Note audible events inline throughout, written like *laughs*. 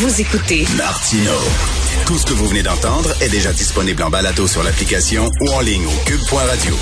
Vous écoutez Martino. Tout ce que vous venez d'entendre est déjà disponible en balado sur l'application ou en ligne au cube.radio.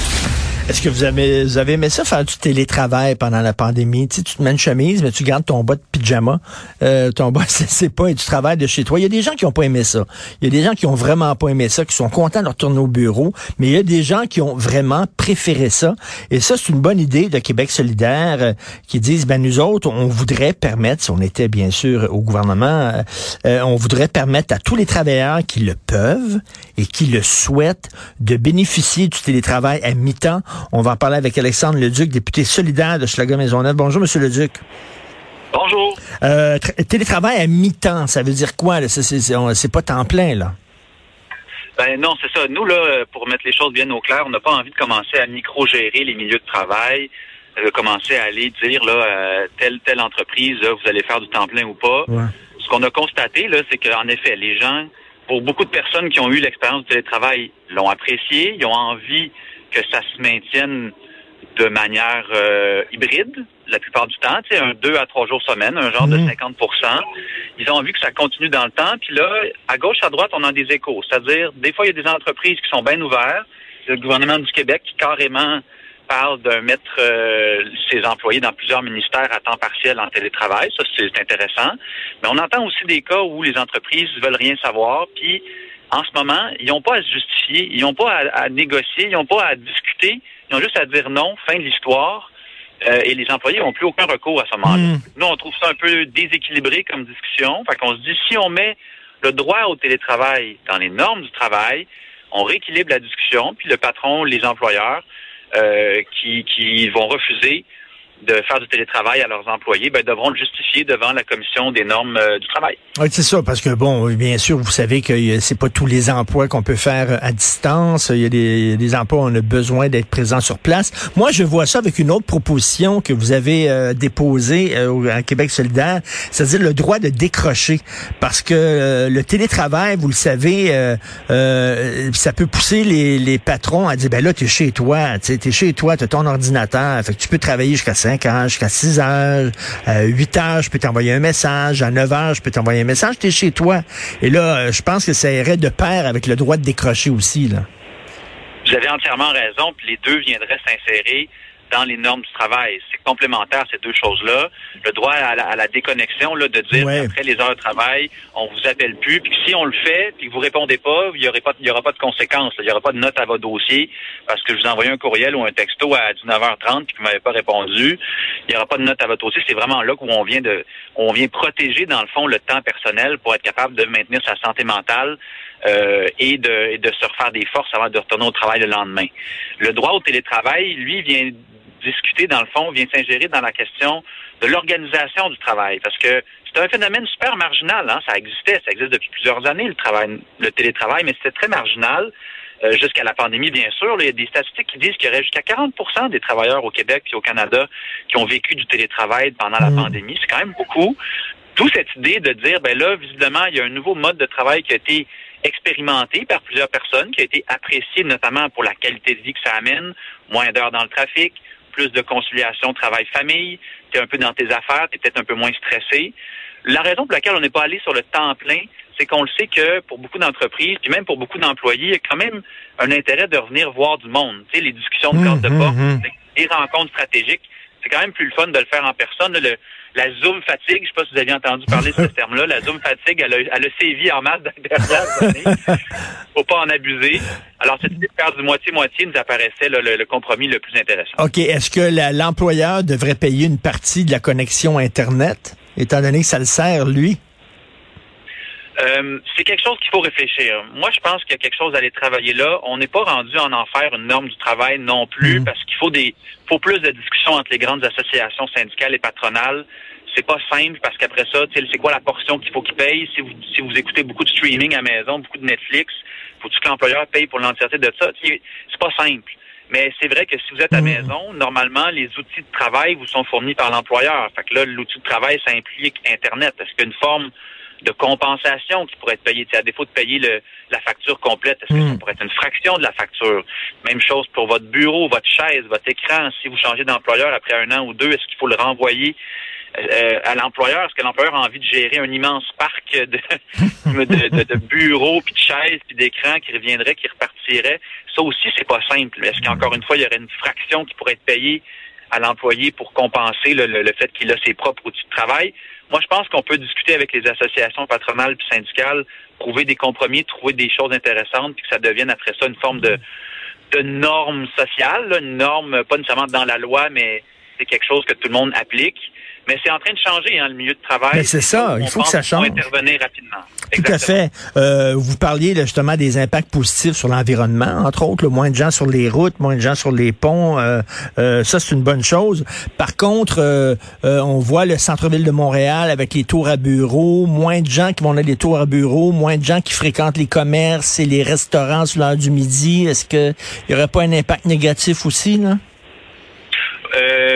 Est-ce que vous avez, vous avez aimé ça faire du télétravail pendant la pandémie? Tu, sais, tu te mets une chemise, mais tu gardes ton bas de pyjama. Euh, ton bas, *laughs* c'est pas, et tu travailles de chez toi. Il y a des gens qui ont pas aimé ça. Il y a des gens qui ont vraiment pas aimé ça, qui sont contents de retourner au bureau. Mais il y a des gens qui ont vraiment préféré ça. Et ça, c'est une bonne idée de Québec solidaire euh, qui disent, ben nous autres, on voudrait permettre, si on était bien sûr au gouvernement, euh, euh, on voudrait permettre à tous les travailleurs qui le peuvent et qui le souhaitent de bénéficier du télétravail à mi-temps on va en parler avec Alexandre Leduc, député solidaire de Schlager-Maisonneuve. Bonjour, Monsieur Leduc. Bonjour. Euh, télétravail à mi-temps, ça veut dire quoi? C'est pas temps plein, là. Ben non, c'est ça. Nous, là, pour mettre les choses bien au clair, on n'a pas envie de commencer à micro-gérer les milieux de travail, de commencer à aller dire, là, euh, telle, telle entreprise, vous allez faire du temps plein ou pas. Ce qu'on a constaté, là, c'est qu'en effet, les gens, pour beaucoup de personnes qui ont eu l'expérience du télétravail, l'ont apprécié, ils ont envie que ça se maintienne de manière euh, hybride la plupart du temps, tu sais, un deux à trois jours semaine, un genre de 50 mhm. Ils ont envie que ça continue dans le temps. Puis là, à gauche, à droite, on a des échos. C'est-à-dire, des fois, il y a des entreprises qui sont bien ouvertes. Le gouvernement du Québec qui carrément parle de mettre euh, ses employés dans plusieurs ministères à temps partiel en télétravail. Ça, c'est intéressant. Mais on entend aussi des cas où les entreprises veulent rien savoir. Puis en ce moment, ils n'ont pas à se justifier, ils n'ont pas à, négocier, ils n'ont pas à discuter, ils ont juste à dire non, fin de l'histoire. Euh, et les employés n'ont plus aucun recours à ce moment-là. Hmm. Nous, on trouve ça un peu déséquilibré comme discussion. Fait qu'on se dit, si on met le droit au télétravail dans les normes du travail, on rééquilibre la discussion, puis le patron, les employeurs, euh, qui, qui vont refuser de faire du télétravail à leurs employés, ben, devront le justifier devant la commission des normes euh, du travail. Oui, c'est ça, parce que bon, bien sûr, vous savez que c'est pas tous les emplois qu'on peut faire à distance. Il y a des, des emplois où on a besoin d'être présent sur place. Moi, je vois ça avec une autre proposition que vous avez euh, déposée euh, à Québec solidaire, c'est-à-dire le droit de décrocher, parce que euh, le télétravail, vous le savez, ça peut pousser les, les patrons à dire, ben là, t'es chez toi, tu es chez toi, t'as ton ordinateur, fait que tu peux travailler jusqu'à 5 heures, jusqu'à 6 heures, euh, 8 heures, je peux t'envoyer un message, à 9 heures, je peux t'envoyer un message, tu es chez toi. Et là, euh, je pense que ça irait de pair avec le droit de décrocher aussi. Là. Vous avez entièrement raison, puis les deux viendraient s'insérer dans les normes du travail. C'est complémentaire, ces deux choses-là. Le droit à la, déconnexion, là, de dire après les heures de travail, on vous appelle plus, puis si on le fait, puis que vous répondez pas, il y aurait pas, il y aura pas de conséquences. Il y aura pas de note à votre dossier parce que je vous ai envoyé un courriel ou un texto à 19h30 puis que vous m'avez pas répondu. Il y aura pas de note à votre dossier. C'est vraiment là où on vient de, on vient protéger dans le fond le temps personnel pour être capable de maintenir sa santé mentale euh, et, de, et de se refaire des forces avant de retourner au travail le lendemain. Le droit au télétravail, lui, vient discuter, dans le fond, vient s'ingérer dans la question de l'organisation du travail. Parce que c'est un phénomène super marginal. Hein? Ça existait, ça existe depuis plusieurs années, le travail, le télétravail, mais c'était très marginal. Euh, jusqu'à la pandémie, bien sûr. il y a des statistiques qui disent qu'il y aurait jusqu'à 40% des travailleurs au Québec et au Canada qui ont vécu du télétravail pendant la mmh. pandémie. C'est quand même beaucoup. D'où cette idée de dire, ben là, visiblement, il y a un nouveau mode de travail qui a été expérimenté par plusieurs personnes, qui a été apprécié notamment pour la qualité de vie que ça amène, moins d'heures dans le trafic, plus de conciliation travail-famille, tu es un peu dans tes affaires, tu es peut-être un peu moins stressé. La raison pour laquelle on n'est pas allé sur le temps plein, c'est qu'on le sait que pour beaucoup d'entreprises, puis même pour beaucoup d'employés, il y a quand même un intérêt de revenir voir du monde. Tu sais, les discussions de de mmh, porte, mmh, mmh. les rencontres stratégiques, c'est quand même plus le fun de le faire en personne. Le, la Zoom fatigue, je ne sais pas si vous avez entendu parler de ce *laughs* terme-là, la Zoom fatigue, elle a, elle a sévi en masse dans les dernières années. *laughs* faut pas en abuser. Alors, cette idée de faire du moitié-moitié nous apparaissait le, compromis le plus intéressant. OK. Est-ce que l'employeur devrait payer une partie de la connexion Internet, étant donné que ça le sert, lui? Euh, c'est quelque chose qu'il faut réfléchir. Moi, je pense qu'il y a quelque chose à aller travailler là. On n'est pas rendu en en faire une norme du travail non plus, mm. parce qu'il faut des, faut plus de discussions entre les grandes associations syndicales et patronales. C'est pas simple parce qu'après ça, c'est quoi la portion qu'il faut qu'il paye? Si vous si vous écoutez beaucoup de streaming à maison, beaucoup de Netflix, faut-tu que l'employeur paye pour l'entièreté de ça? C'est pas simple. Mais c'est vrai que si vous êtes à la mm. maison, normalement, les outils de travail vous sont fournis par l'employeur. Fait que là, l'outil de travail, ça implique Internet. Est-ce qu'il y a une forme de compensation qui pourrait être payée. à défaut de payer le, la facture complète, est-ce que ça hmm. pourrait être une fraction de la facture? Même chose pour votre bureau, votre chaise, votre écran. Si vous changez d'employeur après un an ou deux, est-ce qu'il faut le renvoyer euh, à l'employeur, est-ce que l'employeur a envie de gérer un immense parc de, *laughs* de, de, bureaux, puis de chaises, puis d'écrans qui reviendraient, qui repartiraient? Ça aussi, c'est pas simple. Est-ce qu'encore une fois, il y aurait une fraction qui pourrait être payée à l'employé pour compenser le, le, fait qu'il a ses propres outils de travail? Moi, je pense qu'on peut discuter avec les associations patronales puis syndicales, trouver des compromis, trouver des choses intéressantes, puis que ça devienne après ça une forme de norme sociale, une norme pas nécessairement dans la loi, mais c'est quelque chose que tout le monde applique. Mais c'est en train de changer, hein, le milieu de travail. Mais c'est ça, il faut que ça change. intervenir rapidement. Tout à fait. Euh, vous parliez justement des impacts positifs sur l'environnement, entre autres, le moins de gens sur les routes, moins de gens sur les ponts. Euh, euh, ça, c'est une bonne chose. Par contre, on voit le centre-ville de Montréal avec les tours à bureaux, moins de gens qui vont dans les tours à bureaux, moins de gens qui fréquentent les commerces et les restaurants sur l'heure du midi. Est-ce qu'il n'y aurait pas un impact négatif aussi, là?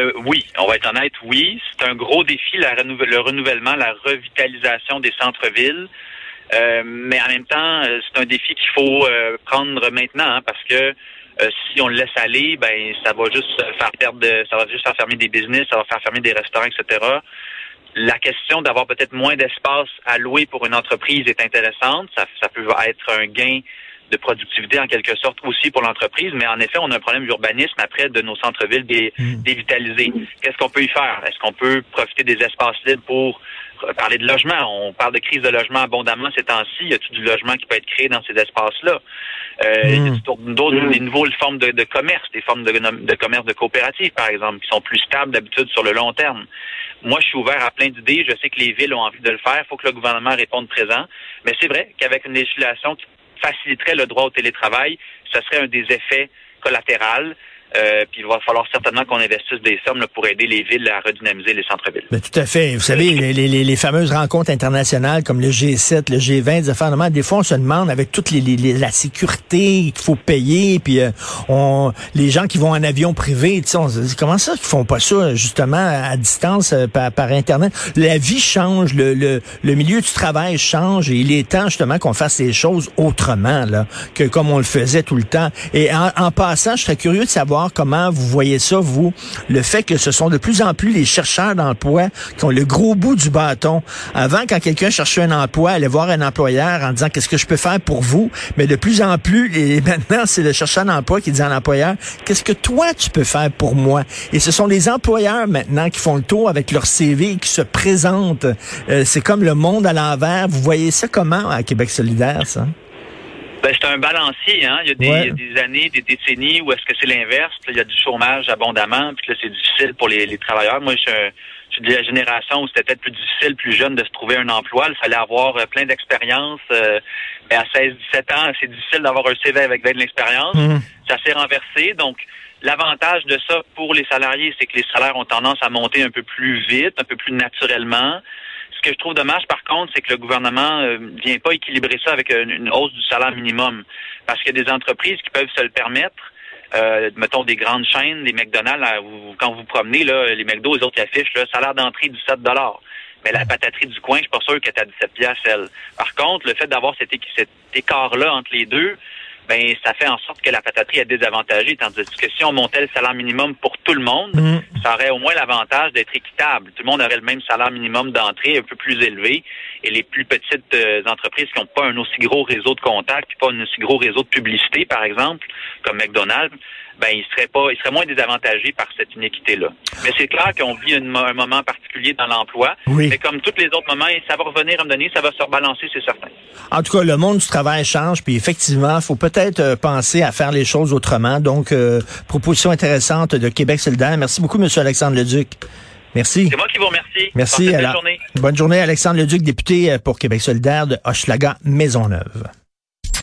Euh, oui, on va être honnête, oui. C'est un gros défi, le renouvellement, la revitalisation des centres-villes. Euh, mais en même temps, euh, c'est un défi qu'il faut prendre maintenant hein, parce que si on le laisse aller, ben ça va juste faire perdre, ça va juste faire fermer des business, ça va faire fermer des restaurants, etc. La question d'avoir peut-être moins d'espace à louer pour une entreprise est intéressante. Ça peut être un gain de productivité en quelque sorte aussi pour l'entreprise, mais en effet, on a un problème d'urbanisme après de nos centres-villes hmm. dévitalisés. Qu'est-ce qu'on peut y faire? Est-ce qu'on peut profiter des espaces libres pour parler de logement? On parle de crise de logement abondamment ces temps-ci. Il y a tout du logement qui peut être créé dans ces espaces-là? Euh, y hmm. d'autres, des nouvelles formes de, commerce, des formes de, de commerce de coopérative, par exemple, qui sont plus stables d'habitude sur le long terme? Moi, je suis ouvert à plein d'idées. Je sais que les villes ont envie de le faire. Il faut que le gouvernement réponde présent. Mais c'est vrai qu'avec une législation qui faciliterait le droit au télétravail. Ce serait un des effets collatéraux. Euh, puis il va falloir certainement qu'on investisse des sommes pour aider les villes à redynamiser les centres-villes. Ben, tout à fait. Vous savez, les, les, les, fameuses rencontres internationales comme le G7, le G20, des affaires, des fois on se demande avec toute les, la sécurité qu'il faut payer, puis euh, on, les gens qui vont en avion privé, on se dit comment ça qu'ils font pas ça justement à distance euh, par, par, Internet? La vie change, le, le, le, milieu du travail change et il est temps justement qu'on fasse les choses autrement là que comme on le faisait tout le temps. Et en, en passant, je serais curieux de savoir comment vous voyez ça, vous, le fait que ce sont de plus en plus les chercheurs d'emploi qui ont le gros bout du bâton. Avant, quand quelqu'un cherchait un emploi, allait voir un employeur en disant qu'est-ce que je peux faire pour vous, mais de plus en plus, et maintenant, c'est le chercheur d'emploi qui dit à l'employeur, qu'est-ce que toi tu peux faire pour moi? Et ce sont les employeurs maintenant qui font le tour avec leur CV qui se présentent. Euh, c'est comme le monde à l'envers. Vous voyez ça comment à Québec solidaire, ça? Ben, c'est un balancier, hein. Il y a des, années, des décennies où est-ce que c'est l'inverse. Il y a du chômage abondamment, puis là, c'est difficile pour les, travailleurs. Moi, je, suis de la génération où c'était peut-être plus difficile, plus jeune, de se trouver un emploi. Il fallait avoir euh, plein d'expérience. Euh, mais à 16, 17 ans, c'est difficile d'avoir un CV avec de l'expérience. Mmh. Ça s'est renversé. Donc, l'avantage de ça pour les salariés, c'est que les salaires ont tendance à monter un peu plus vite, un peu plus naturellement. Ce que je trouve dommage, par contre, c'est que le gouvernement ne euh, vient pas équilibrer ça avec une, hausse du salaire minimum. Parce qu'il y a des entreprises qui peuvent se le permettre. Euh, mettons des grandes chaînes, des McDonald's, quand vous promenez, là, les McDo, les autres qui affichent le salaire d'entrée du 7 mais la pataterie du coin, je suis pas sûr qu'elle est à 17 piastres, elle. Par contre, le fait d'avoir cet, cet écart-là entre les deux, ben ça fait en sorte que la pataterie est désavantagée, tandis que si on montait le salaire minimum pour tout le monde, mm. ça aurait au moins l'avantage d'être équitable. Tout le monde aurait le même salaire minimum d'entrée, un peu plus élevé, et les plus petites euh, entreprises qui n'ont pas un aussi gros réseau de contacts, pas un aussi gros réseau de publicité, par exemple, comme McDonald's, ben ils seraient pas, ils seraient moins désavantagés par cette inéquité-là. Mais c'est clair qu'on vit un, moment particulier dans l'emploi. Mais comme tous les autres moments, ça va revenir à un moment donné, ça va se rebalancer, c'est certain. En tout cas, le monde du travail change, puis effectivement, il faut peut-être euh, penser à faire les choses autrement. Donc, euh, proposition intéressante de Québec solidaire. Merci beaucoup, M. Alexandre Leduc. Merci. C'est moi qui vous remercie. Merci. Bonne journée. Bonne journée, Alexandre Leduc, député euh, pour Québec solidaire de Hochelaga Maisonneuve.